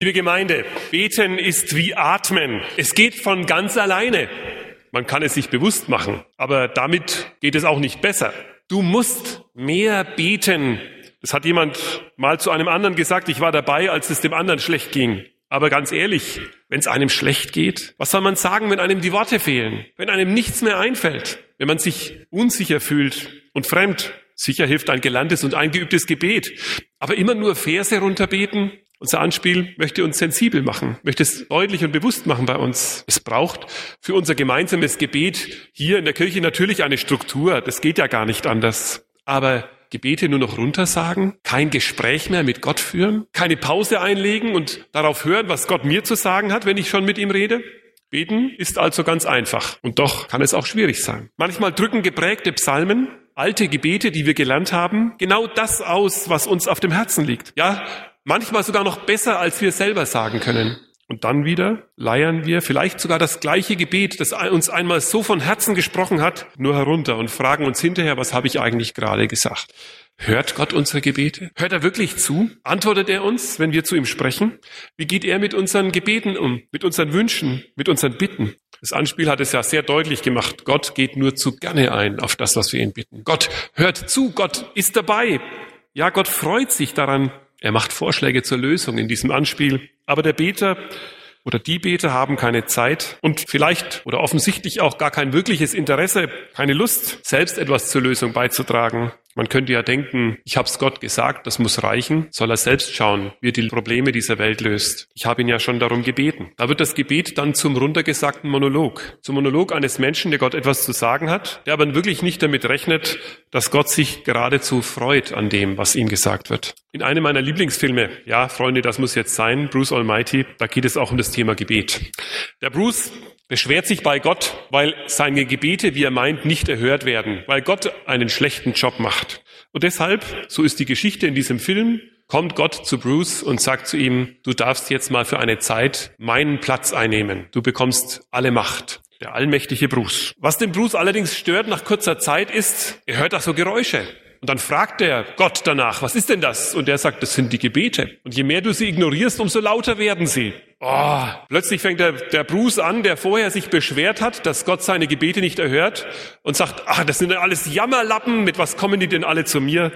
Liebe Gemeinde, beten ist wie atmen. Es geht von ganz alleine. Man kann es sich bewusst machen, aber damit geht es auch nicht besser. Du musst mehr beten. Das hat jemand mal zu einem anderen gesagt. Ich war dabei, als es dem anderen schlecht ging. Aber ganz ehrlich, wenn es einem schlecht geht, was soll man sagen, wenn einem die Worte fehlen, wenn einem nichts mehr einfällt, wenn man sich unsicher fühlt und fremd? Sicher hilft ein gelerntes und eingeübtes Gebet, aber immer nur Verse runterbeten, unser Anspiel möchte uns sensibel machen, möchte es deutlich und bewusst machen bei uns. Es braucht für unser gemeinsames Gebet hier in der Kirche natürlich eine Struktur. Das geht ja gar nicht anders. Aber Gebete nur noch runtersagen, kein Gespräch mehr mit Gott führen, keine Pause einlegen und darauf hören, was Gott mir zu sagen hat, wenn ich schon mit ihm rede? Beten ist also ganz einfach und doch kann es auch schwierig sein. Manchmal drücken geprägte Psalmen, alte Gebete, die wir gelernt haben, genau das aus, was uns auf dem Herzen liegt. Ja, Manchmal sogar noch besser, als wir selber sagen können. Und dann wieder leiern wir vielleicht sogar das gleiche Gebet, das uns einmal so von Herzen gesprochen hat, nur herunter und fragen uns hinterher, was habe ich eigentlich gerade gesagt? Hört Gott unsere Gebete? Hört er wirklich zu? Antwortet er uns, wenn wir zu ihm sprechen? Wie geht er mit unseren Gebeten um? Mit unseren Wünschen? Mit unseren Bitten? Das Anspiel hat es ja sehr deutlich gemacht. Gott geht nur zu gerne ein auf das, was wir ihn bitten. Gott hört zu. Gott ist dabei. Ja, Gott freut sich daran, er macht Vorschläge zur Lösung in diesem Anspiel. Aber der Beter oder die Beter haben keine Zeit und vielleicht oder offensichtlich auch gar kein wirkliches Interesse, keine Lust, selbst etwas zur Lösung beizutragen. Man könnte ja denken, ich habe es Gott gesagt, das muss reichen, soll er selbst schauen, wie er die Probleme dieser Welt löst. Ich habe ihn ja schon darum gebeten. Da wird das Gebet dann zum runtergesagten Monolog, zum Monolog eines Menschen, der Gott etwas zu sagen hat, der aber wirklich nicht damit rechnet, dass Gott sich geradezu freut an dem, was ihm gesagt wird. In einem meiner Lieblingsfilme, ja, Freunde, das muss jetzt sein, Bruce Almighty, da geht es auch um das Thema Gebet. Der Bruce beschwert sich bei Gott, weil seine Gebete, wie er meint, nicht erhört werden, weil Gott einen schlechten Job macht. Und deshalb, so ist die Geschichte in diesem Film, kommt Gott zu Bruce und sagt zu ihm, du darfst jetzt mal für eine Zeit meinen Platz einnehmen. Du bekommst alle Macht. Der allmächtige Bruce. Was den Bruce allerdings stört nach kurzer Zeit ist, er hört da so Geräusche. Und dann fragt er Gott danach, was ist denn das? Und er sagt, das sind die Gebete. Und je mehr du sie ignorierst, umso lauter werden sie. Oh, plötzlich fängt der, der Bruce an, der vorher sich beschwert hat, dass Gott seine Gebete nicht erhört und sagt, ach, das sind alles Jammerlappen, mit was kommen die denn alle zu mir?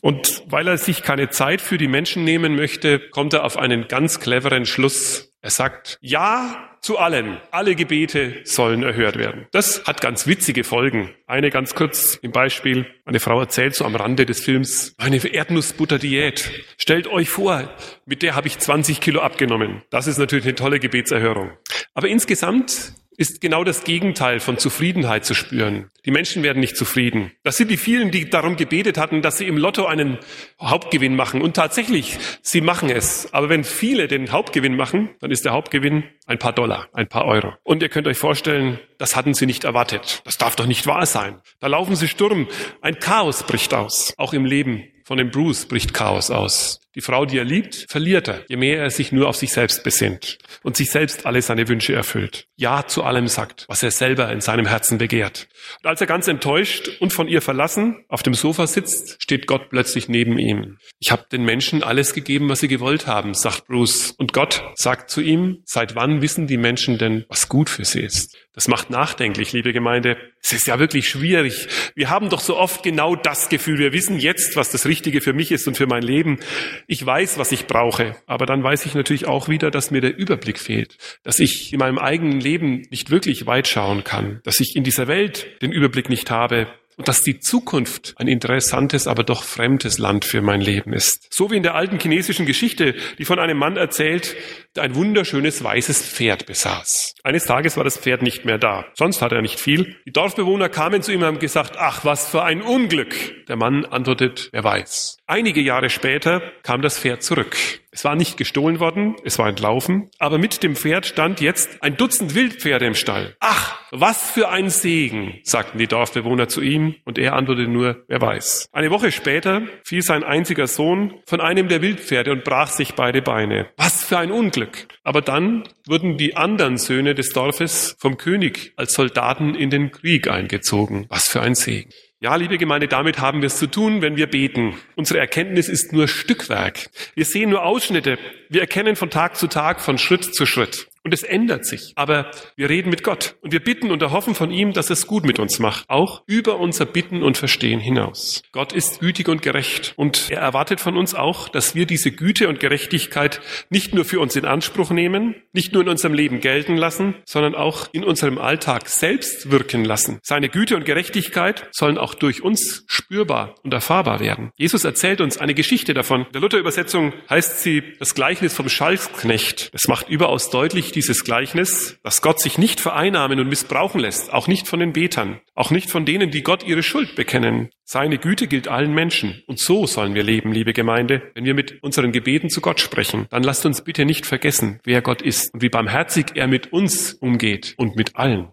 Und weil er sich keine Zeit für die Menschen nehmen möchte, kommt er auf einen ganz cleveren Schluss. Er sagt, ja zu allen. Alle Gebete sollen erhört werden. Das hat ganz witzige Folgen. Eine ganz kurz im Beispiel. Eine Frau erzählt so am Rande des Films, meine Erdnussbutter-Diät. Stellt euch vor, mit der habe ich 20 Kilo abgenommen. Das ist natürlich eine tolle Gebetserhörung. Aber insgesamt ist genau das Gegenteil von Zufriedenheit zu spüren. Die Menschen werden nicht zufrieden. Das sind die vielen, die darum gebetet hatten, dass sie im Lotto einen Hauptgewinn machen. Und tatsächlich, sie machen es. Aber wenn viele den Hauptgewinn machen, dann ist der Hauptgewinn ein paar Dollar, ein paar Euro. Und ihr könnt euch vorstellen, das hatten sie nicht erwartet. Das darf doch nicht wahr sein. Da laufen sie Sturm. Ein Chaos bricht aus. Auch im Leben von dem Bruce bricht Chaos aus. Die Frau, die er liebt, verliert er, je mehr er sich nur auf sich selbst besinnt und sich selbst alle seine Wünsche erfüllt. Ja zu allem sagt, was er selber in seinem Herzen begehrt. Und als er ganz enttäuscht und von ihr verlassen auf dem Sofa sitzt, steht Gott plötzlich neben ihm. Ich habe den Menschen alles gegeben, was sie gewollt haben, sagt Bruce. Und Gott sagt zu ihm, seit wann wissen die Menschen denn, was gut für sie ist? Das macht nachdenklich, liebe Gemeinde. Es ist ja wirklich schwierig. Wir haben doch so oft genau das Gefühl. Wir wissen jetzt, was das Richtige für mich ist und für mein Leben. Ich weiß, was ich brauche. Aber dann weiß ich natürlich auch wieder, dass mir der Überblick fehlt. Dass ich in meinem eigenen Leben nicht wirklich weit schauen kann. Dass ich in dieser Welt den Überblick nicht habe dass die Zukunft ein interessantes, aber doch fremdes Land für mein Leben ist. So wie in der alten chinesischen Geschichte, die von einem Mann erzählt, der ein wunderschönes weißes Pferd besaß. Eines Tages war das Pferd nicht mehr da. Sonst hatte er nicht viel. Die Dorfbewohner kamen zu ihm und haben gesagt, ach, was für ein Unglück. Der Mann antwortet, wer weiß. Einige Jahre später kam das Pferd zurück. Es war nicht gestohlen worden, es war entlaufen, aber mit dem Pferd stand jetzt ein Dutzend Wildpferde im Stall. Ach, was für ein Segen, sagten die Dorfbewohner zu ihm, und er antwortete nur, wer weiß. Eine Woche später fiel sein einziger Sohn von einem der Wildpferde und brach sich beide Beine. Was für ein Unglück. Aber dann wurden die anderen Söhne des Dorfes vom König als Soldaten in den Krieg eingezogen. Was für ein Segen. Ja, liebe Gemeinde, damit haben wir es zu tun, wenn wir beten. Unsere Erkenntnis ist nur Stückwerk. Wir sehen nur Ausschnitte. Wir erkennen von Tag zu Tag, von Schritt zu Schritt. Und es ändert sich. Aber wir reden mit Gott und wir bitten und erhoffen von ihm, dass es gut mit uns macht. Auch über unser Bitten und Verstehen hinaus. Gott ist gütig und gerecht und er erwartet von uns auch, dass wir diese Güte und Gerechtigkeit nicht nur für uns in Anspruch nehmen, nicht nur in unserem Leben gelten lassen, sondern auch in unserem Alltag selbst wirken lassen. Seine Güte und Gerechtigkeit sollen auch durch uns spürbar und erfahrbar werden. Jesus erzählt uns eine Geschichte davon. In der Luther-Übersetzung heißt sie das Gleichnis vom Schalksknecht. Das macht überaus deutlich, dieses Gleichnis, dass Gott sich nicht vereinnahmen und missbrauchen lässt, auch nicht von den Betern, auch nicht von denen, die Gott ihre Schuld bekennen. Seine Güte gilt allen Menschen. Und so sollen wir leben, liebe Gemeinde. Wenn wir mit unseren Gebeten zu Gott sprechen, dann lasst uns bitte nicht vergessen, wer Gott ist und wie barmherzig er mit uns umgeht und mit allen.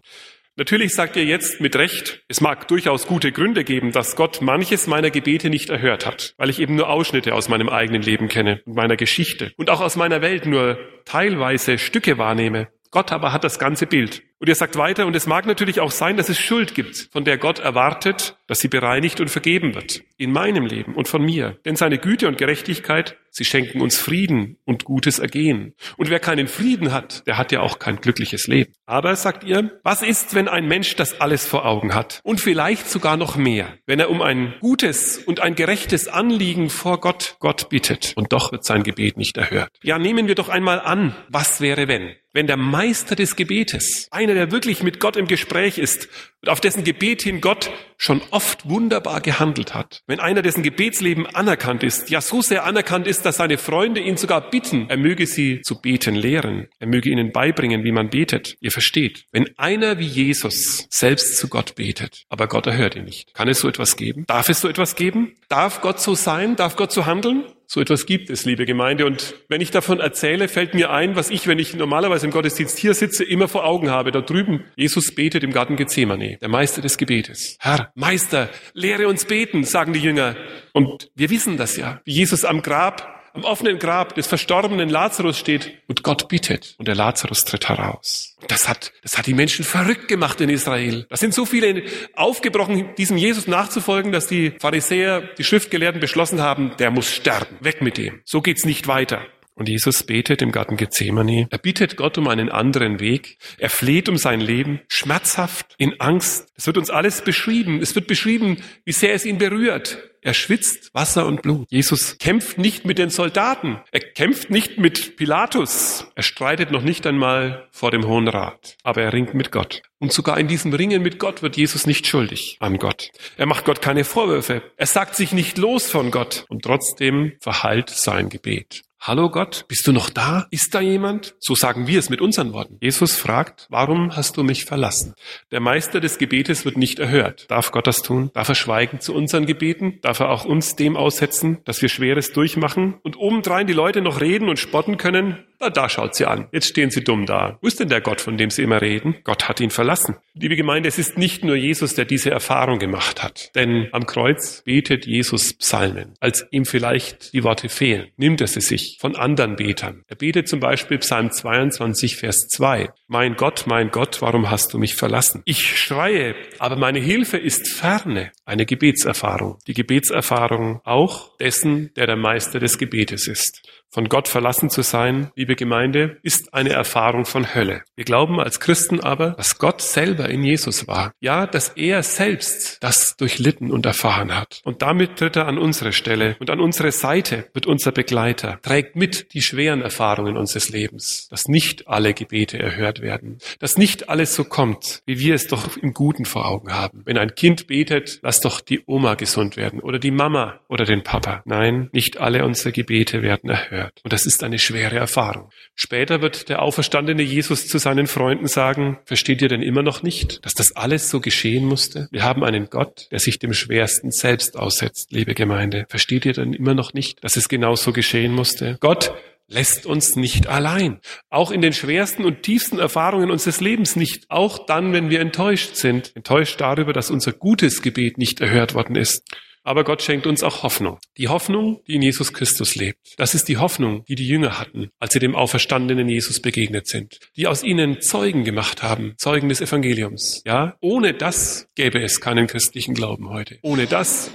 Natürlich sagt ihr jetzt mit Recht, es mag durchaus gute Gründe geben, dass Gott manches meiner Gebete nicht erhört hat, weil ich eben nur Ausschnitte aus meinem eigenen Leben kenne und meiner Geschichte und auch aus meiner Welt nur teilweise Stücke wahrnehme. Gott aber hat das ganze Bild. Und er sagt weiter, und es mag natürlich auch sein, dass es Schuld gibt, von der Gott erwartet, dass sie bereinigt und vergeben wird. In meinem Leben und von mir. Denn seine Güte und Gerechtigkeit, sie schenken uns Frieden und gutes Ergehen. Und wer keinen Frieden hat, der hat ja auch kein glückliches Leben. Aber, sagt ihr, was ist, wenn ein Mensch das alles vor Augen hat? Und vielleicht sogar noch mehr, wenn er um ein gutes und ein gerechtes Anliegen vor Gott Gott bittet. Und doch wird sein Gebet nicht erhört. Ja, nehmen wir doch einmal an, was wäre wenn? Wenn der Meister des Gebetes, einer, der wirklich mit Gott im Gespräch ist und auf dessen Gebet hin Gott schon oft wunderbar gehandelt hat. Wenn einer, dessen Gebetsleben anerkannt ist, ja so sehr anerkannt ist, dass seine Freunde ihn sogar bitten, er möge sie zu beten lehren, er möge ihnen beibringen, wie man betet. Ihr versteht, wenn einer wie Jesus selbst zu Gott betet, aber Gott erhört ihn nicht, kann es so etwas geben? Darf es so etwas geben? Darf Gott so sein? Darf Gott so handeln? So etwas gibt es, liebe Gemeinde. Und wenn ich davon erzähle, fällt mir ein, was ich, wenn ich normalerweise im Gottesdienst hier sitze, immer vor Augen habe. Da drüben, Jesus betet im Garten Gethsemane, der Meister des Gebetes. Herr, Meister, lehre uns beten, sagen die Jünger. Und wir wissen das ja, wie Jesus am Grab am offenen Grab des verstorbenen Lazarus steht und Gott bittet und der Lazarus tritt heraus. Das hat, das hat die Menschen verrückt gemacht in Israel. Da sind so viele aufgebrochen, diesem Jesus nachzufolgen, dass die Pharisäer, die Schriftgelehrten beschlossen haben, der muss sterben. Weg mit dem. So geht's nicht weiter. Und Jesus betet im Garten Gethsemane. Er bittet Gott um einen anderen Weg. Er fleht um sein Leben, schmerzhaft, in Angst. Es wird uns alles beschrieben. Es wird beschrieben, wie sehr es ihn berührt. Er schwitzt Wasser und Blut. Jesus kämpft nicht mit den Soldaten. Er kämpft nicht mit Pilatus. Er streitet noch nicht einmal vor dem Hohen Rat. Aber er ringt mit Gott. Und sogar in diesem Ringen mit Gott wird Jesus nicht schuldig an Gott. Er macht Gott keine Vorwürfe. Er sagt sich nicht los von Gott. Und trotzdem verhallt sein Gebet. Hallo Gott, bist du noch da? Ist da jemand? So sagen wir es mit unseren Worten. Jesus fragt, warum hast du mich verlassen? Der Meister des Gebetes wird nicht erhört. Darf Gott das tun? Darf er schweigen zu unseren Gebeten? Darf er auch uns dem aussetzen, dass wir Schweres durchmachen und obendrein die Leute noch reden und spotten können? Na, da schaut sie an. Jetzt stehen sie dumm da. Wo ist denn der Gott, von dem sie immer reden? Gott hat ihn verlassen. Liebe Gemeinde, es ist nicht nur Jesus, der diese Erfahrung gemacht hat. Denn am Kreuz betet Jesus Psalmen. Als ihm vielleicht die Worte fehlen, nimmt er sie sich von anderen Betern. Er betet zum Beispiel Psalm 22, Vers 2. Mein Gott, mein Gott, warum hast du mich verlassen? Ich schreie, aber meine Hilfe ist ferne. Eine Gebetserfahrung. Die Gebetserfahrung auch dessen, der der Meister des Gebetes ist. Von Gott verlassen zu sein, liebe Gemeinde, ist eine Erfahrung von Hölle. Wir glauben als Christen aber, dass Gott selber in Jesus war. Ja, dass er selbst das durchlitten und erfahren hat. Und damit tritt er an unsere Stelle und an unsere Seite wird unser Begleiter, trägt mit die schweren Erfahrungen unseres Lebens, dass nicht alle Gebete erhört werden, dass nicht alles so kommt, wie wir es doch im Guten vor Augen haben. Wenn ein Kind betet, lass doch die Oma gesund werden oder die Mama oder den Papa. Nein, nicht alle unsere Gebete werden erhört gehört. Und das ist eine schwere Erfahrung. Später wird der auferstandene Jesus zu seinen Freunden sagen, versteht ihr denn immer noch nicht, dass das alles so geschehen musste? Wir haben einen Gott, der sich dem Schwersten selbst aussetzt, liebe Gemeinde. Versteht ihr denn immer noch nicht, dass es genau so geschehen musste? Gott lässt uns nicht allein. Auch in den schwersten und tiefsten Erfahrungen unseres Lebens nicht. Auch dann, wenn wir enttäuscht sind. Enttäuscht darüber, dass unser gutes Gebet nicht erhört worden ist. Aber Gott schenkt uns auch Hoffnung. Die Hoffnung, die in Jesus Christus lebt. Das ist die Hoffnung, die die Jünger hatten, als sie dem auferstandenen Jesus begegnet sind. Die aus ihnen Zeugen gemacht haben, Zeugen des Evangeliums. Ja, ohne das gäbe es keinen christlichen Glauben heute. Ohne das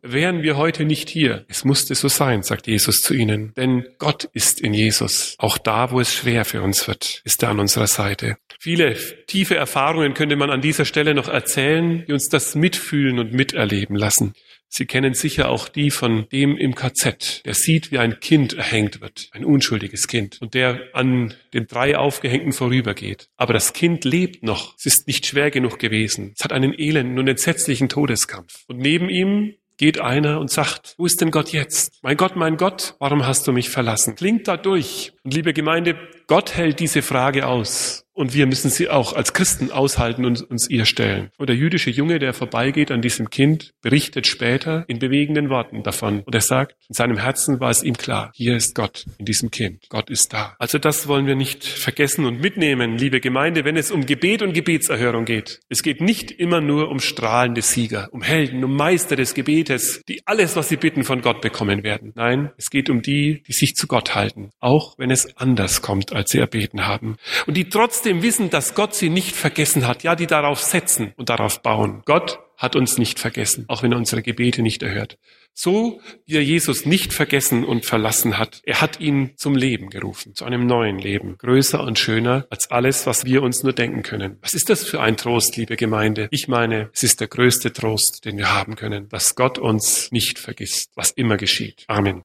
wären wir heute nicht hier. Es musste so sein, sagt Jesus zu ihnen. Denn Gott ist in Jesus. Auch da, wo es schwer für uns wird, ist er an unserer Seite. Viele tiefe Erfahrungen könnte man an dieser Stelle noch erzählen, die uns das mitfühlen und miterleben lassen. Sie kennen sicher auch die von dem im KZ, der sieht, wie ein Kind erhängt wird, ein unschuldiges Kind, und der an den drei Aufgehängten vorübergeht. Aber das Kind lebt noch. Es ist nicht schwer genug gewesen. Es hat einen elenden und entsetzlichen Todeskampf. Und neben ihm geht einer und sagt, wo ist denn Gott jetzt? Mein Gott, mein Gott, warum hast du mich verlassen? Klingt da durch. Und liebe Gemeinde, Gott hält diese Frage aus. Und wir müssen sie auch als Christen aushalten und uns ihr stellen. Und der jüdische Junge, der vorbeigeht an diesem Kind, berichtet später in bewegenden Worten davon. Und er sagt, in seinem Herzen war es ihm klar, hier ist Gott in diesem Kind. Gott ist da. Also das wollen wir nicht vergessen und mitnehmen, liebe Gemeinde, wenn es um Gebet und Gebetserhörung geht. Es geht nicht immer nur um strahlende Sieger, um Helden, um Meister des Gebetes, die alles, was sie bitten, von Gott bekommen werden. Nein, es geht um die, die sich zu Gott halten, auch wenn es anders kommt, als sie erbeten haben. Und die trotzdem wissen, dass Gott sie nicht vergessen hat, ja, die darauf setzen und darauf bauen. Gott hat uns nicht vergessen, auch wenn er unsere Gebete nicht erhört. So wie er Jesus nicht vergessen und verlassen hat, er hat ihn zum Leben gerufen, zu einem neuen Leben, größer und schöner als alles, was wir uns nur denken können. Was ist das für ein Trost, liebe Gemeinde? Ich meine, es ist der größte Trost, den wir haben können, dass Gott uns nicht vergisst, was immer geschieht. Amen.